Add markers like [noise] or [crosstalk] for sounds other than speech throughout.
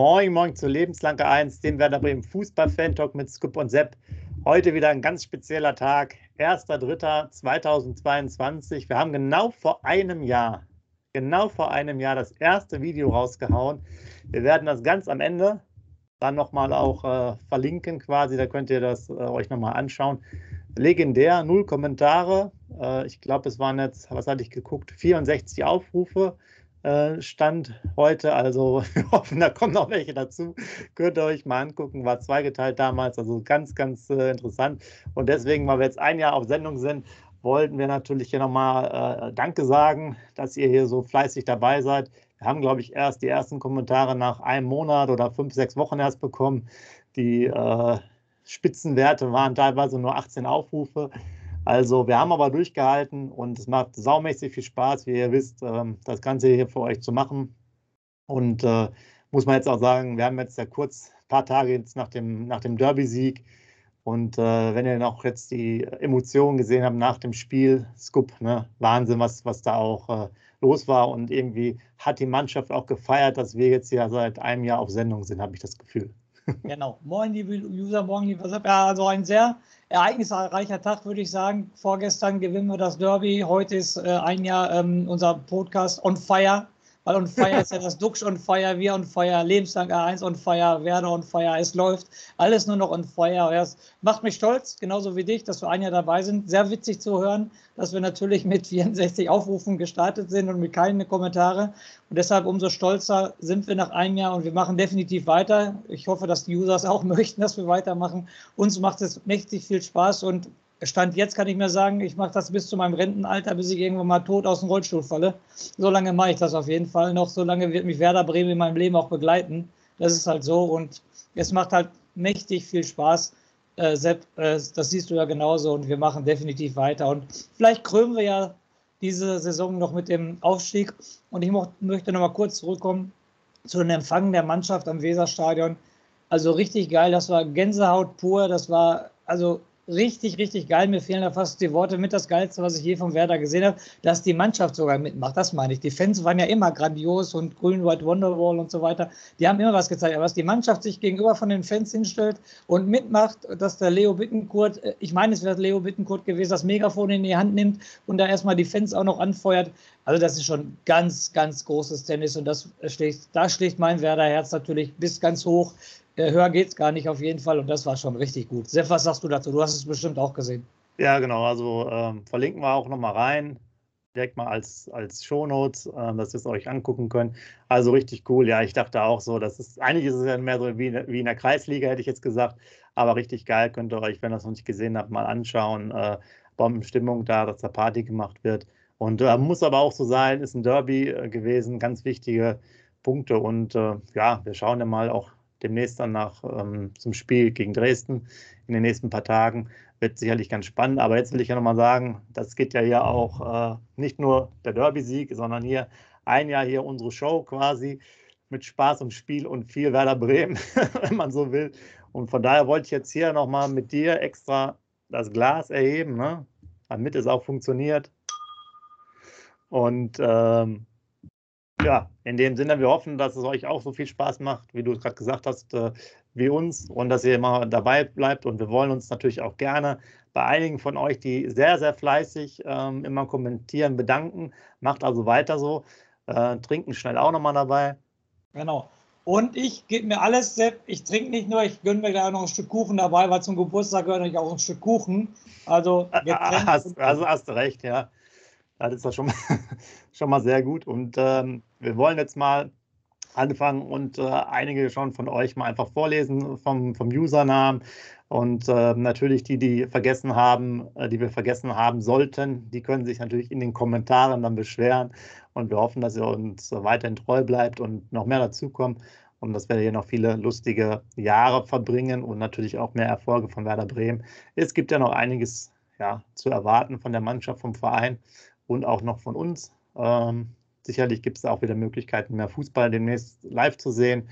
Moin, moin zu Lebenslange 1, dem Werder Bremen Fußball-Fan-Talk mit Scoop und Sepp. Heute wieder ein ganz spezieller Tag, 1.3.2022. Wir haben genau vor einem Jahr, genau vor einem Jahr das erste Video rausgehauen. Wir werden das ganz am Ende dann nochmal auch äh, verlinken quasi, da könnt ihr das äh, euch nochmal anschauen. Legendär, null Kommentare. Äh, ich glaube, es waren jetzt, was hatte ich geguckt, 64 Aufrufe. Äh, Stand heute. Also [laughs] wir hoffen, da kommen noch welche dazu. Könnt ihr euch mal angucken. War zweigeteilt damals, also ganz, ganz äh, interessant. Und deswegen, weil wir jetzt ein Jahr auf Sendung sind, wollten wir natürlich hier nochmal äh, Danke sagen, dass ihr hier so fleißig dabei seid. Wir haben, glaube ich, erst die ersten Kommentare nach einem Monat oder fünf, sechs Wochen erst bekommen. Die äh, Spitzenwerte waren teilweise nur 18 Aufrufe. Also wir haben aber durchgehalten und es macht saumäßig viel Spaß, wie ihr wisst, ähm, das Ganze hier für euch zu machen. Und äh, muss man jetzt auch sagen, wir haben jetzt ja kurz ein paar Tage jetzt nach dem, nach dem Derby-Sieg. Und äh, wenn ihr noch jetzt die Emotionen gesehen habt nach dem Spiel, Scoop, ne? Wahnsinn, was, was da auch äh, los war. Und irgendwie hat die Mannschaft auch gefeiert, dass wir jetzt ja seit einem Jahr auf Sendung sind, habe ich das Gefühl. Genau. Moin, liebe User, morgen, liebe Ja, also ein sehr ereignisreicher Tag, würde ich sagen. Vorgestern gewinnen wir das Derby. Heute ist äh, ein Jahr ähm, unser Podcast on fire. Weil on fire [laughs] ist ja das Duxch on fire, wir on fire, Lebenslang A1 on fire, Werder on fire. Es läuft alles nur noch on fire. Das macht mich stolz, genauso wie dich, dass wir ein Jahr dabei sind. Sehr witzig zu hören, dass wir natürlich mit 64 Aufrufen gestartet sind und mit keinen Kommentare. Und deshalb umso stolzer sind wir nach einem Jahr und wir machen definitiv weiter. Ich hoffe, dass die Users auch [laughs] möchten, dass wir weitermachen. Uns macht es mächtig viel Spaß und Stand jetzt kann ich mir sagen, ich mache das bis zu meinem Rentenalter, bis ich irgendwann mal tot aus dem Rollstuhl falle. So lange mache ich das auf jeden Fall noch. So lange wird mich Werder Bremen in meinem Leben auch begleiten. Das ist halt so und es macht halt mächtig viel Spaß. Äh, Sepp, äh, das siehst du ja genauso und wir machen definitiv weiter. Und vielleicht krömen wir ja diese Saison noch mit dem Aufstieg. Und ich möchte noch mal kurz zurückkommen zu den Empfang der Mannschaft am Weserstadion. Also richtig geil, das war Gänsehaut pur, das war also richtig, richtig geil. Mir fehlen da fast die Worte mit das Geilste, was ich je vom Werder gesehen habe, dass die Mannschaft sogar mitmacht. Das meine ich. Die Fans waren ja immer grandios und grün, white Wonderwall und so weiter. Die haben immer was gezeigt. Aber dass die Mannschaft sich gegenüber von den Fans hinstellt und mitmacht, dass der Leo Bittenkurt, äh, ich meine, es wäre Leo Bittenkurt gewesen, das Megafon in die Hand nimmt und da erstmal die Fans auch noch anfeuert. Also das ist schon ganz, ganz großes Tennis und das schlägt, da schlägt mein Werder-Herz natürlich bis ganz hoch. Höher geht es gar nicht auf jeden Fall und das war schon richtig gut. Sepp, was sagst du dazu? Du hast es bestimmt auch gesehen. Ja, genau. Also ähm, verlinken wir auch nochmal rein. Direkt mal als, als Shownotes, äh, dass ihr es euch angucken könnt. Also richtig cool. Ja, ich dachte auch so, das ist, eigentlich ist es ja mehr so wie, wie in der Kreisliga, hätte ich jetzt gesagt. Aber richtig geil, könnt ihr euch, wenn ihr es noch nicht gesehen habt, mal anschauen. Äh, Bombenstimmung da, dass da Party gemacht wird. Und äh, muss aber auch so sein, ist ein Derby äh, gewesen, ganz wichtige Punkte. Und äh, ja, wir schauen ja mal auch demnächst dann nach ähm, zum Spiel gegen Dresden in den nächsten paar Tagen. Wird sicherlich ganz spannend. Aber jetzt will ich ja nochmal sagen, das geht ja hier auch äh, nicht nur der Derby-Sieg, sondern hier ein Jahr hier unsere Show quasi mit Spaß und Spiel und viel Werder Bremen, [laughs] wenn man so will. Und von daher wollte ich jetzt hier nochmal mit dir extra das Glas erheben, ne? damit es auch funktioniert. Und ähm, ja, in dem Sinne, wir hoffen, dass es euch auch so viel Spaß macht, wie du gerade gesagt hast, äh, wie uns und dass ihr immer dabei bleibt. Und wir wollen uns natürlich auch gerne bei einigen von euch, die sehr, sehr fleißig ähm, immer kommentieren, bedanken. Macht also weiter so. Äh, trinken schnell auch nochmal dabei. Genau. Und ich gebe mir alles, Sepp. Ich trinke nicht nur, ich gönne mir gleich noch ein Stück Kuchen dabei, weil zum Geburtstag gehört ich auch ein Stück Kuchen. Also, [laughs] hast, also hast du recht, ja. Das ist doch schon mal, schon mal sehr gut. Und ähm, wir wollen jetzt mal anfangen und äh, einige schon von euch mal einfach vorlesen vom, vom Usernamen. Und äh, natürlich die, die vergessen haben, äh, die wir vergessen haben sollten, die können sich natürlich in den Kommentaren dann beschweren. Und wir hoffen, dass ihr uns weiterhin treu bleibt und noch mehr dazukommt und dass wir hier noch viele lustige Jahre verbringen und natürlich auch mehr Erfolge von Werder Bremen. Es gibt ja noch einiges ja, zu erwarten von der Mannschaft, vom Verein und auch noch von uns. Ähm, sicherlich gibt es auch wieder Möglichkeiten, mehr Fußball demnächst live zu sehen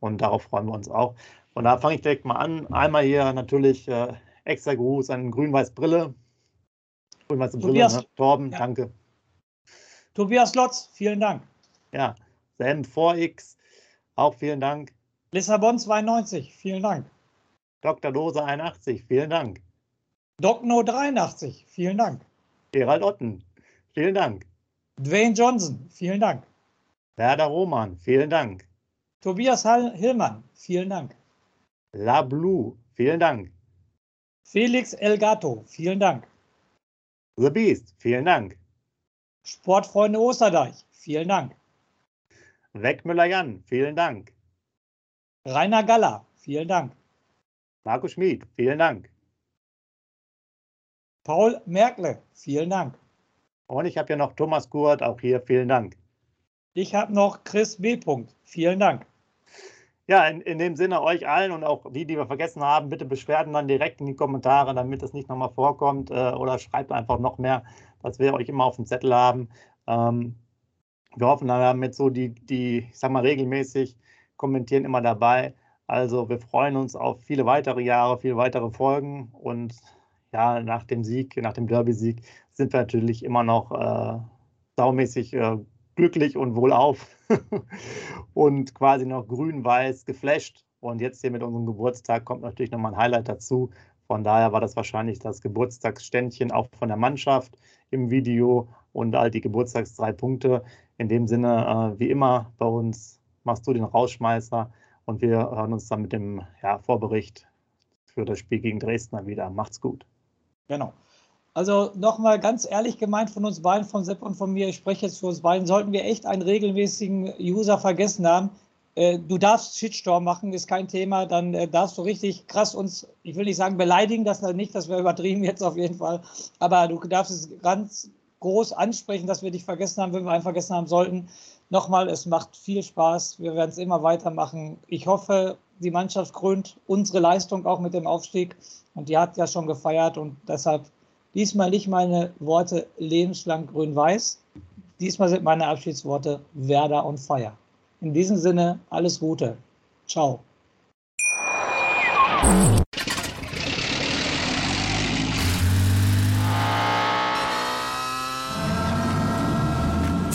und darauf freuen wir uns auch. Und da fange ich direkt mal an. Einmal hier natürlich äh, extra Gruß an Grün-Weiß Brille. Grün-Weiße Brille, ne? Torben, ja. danke. Tobias Lotz, vielen Dank. Ja, Sam 4X, auch vielen Dank. Lissabon 92, vielen Dank. Dr. Dose 81, vielen Dank. Docno 83, vielen Dank. Gerald Otten, vielen Dank. Dwayne Johnson, vielen Dank. Werder Roman, vielen Dank. Tobias Hillmann, vielen Dank. La Blue, vielen Dank. Felix Elgato, vielen Dank. The Beast, vielen Dank. Sportfreunde Osterdeich, vielen Dank. Wegmüller Jan, vielen Dank. Rainer Galler, vielen Dank. Markus Schmid, vielen Dank. Paul Merkle, vielen Dank. Und ich habe hier noch Thomas Gurt, auch hier vielen Dank. Ich habe noch Chris B. Vielen Dank. Ja, in, in dem Sinne euch allen und auch die, die wir vergessen haben, bitte Beschwerden dann direkt in die Kommentare, damit es nicht nochmal vorkommt äh, oder schreibt einfach noch mehr, dass wir euch immer auf dem Zettel haben. Ähm, wir hoffen, wir haben jetzt so die, die, ich sag mal, regelmäßig kommentieren immer dabei. Also wir freuen uns auf viele weitere Jahre, viele weitere Folgen und ja, nach dem Sieg, nach dem Derby-Sieg sind wir natürlich immer noch äh, saumäßig äh, glücklich und wohlauf [laughs] und quasi noch grün-weiß geflasht. Und jetzt hier mit unserem Geburtstag kommt natürlich nochmal ein Highlight dazu. Von daher war das wahrscheinlich das Geburtstagsständchen auch von der Mannschaft im Video und all die Geburtstags drei Punkte. In dem Sinne, äh, wie immer bei uns, machst du den Rausschmeißer und wir hören uns dann mit dem ja, Vorbericht für das Spiel gegen Dresden wieder. Macht's gut. Genau. Also nochmal ganz ehrlich gemeint von uns beiden, von Sepp und von mir, ich spreche jetzt für uns beiden, sollten wir echt einen regelmäßigen User vergessen haben. Äh, du darfst Shitstorm machen, ist kein Thema, dann äh, darfst du richtig krass uns, ich will nicht sagen beleidigen, das nicht, das wäre übertrieben jetzt auf jeden Fall, aber du darfst es ganz groß ansprechen, dass wir dich vergessen haben, wenn wir einen vergessen haben sollten. Nochmal, es macht viel Spaß, wir werden es immer weitermachen. Ich hoffe, die Mannschaft krönt unsere Leistung auch mit dem Aufstieg und die hat ja schon gefeiert und deshalb Diesmal nicht meine Worte lebenslang grün-weiß. Diesmal sind meine Abschiedsworte Werder und Feier. In diesem Sinne, alles Gute. Ciao.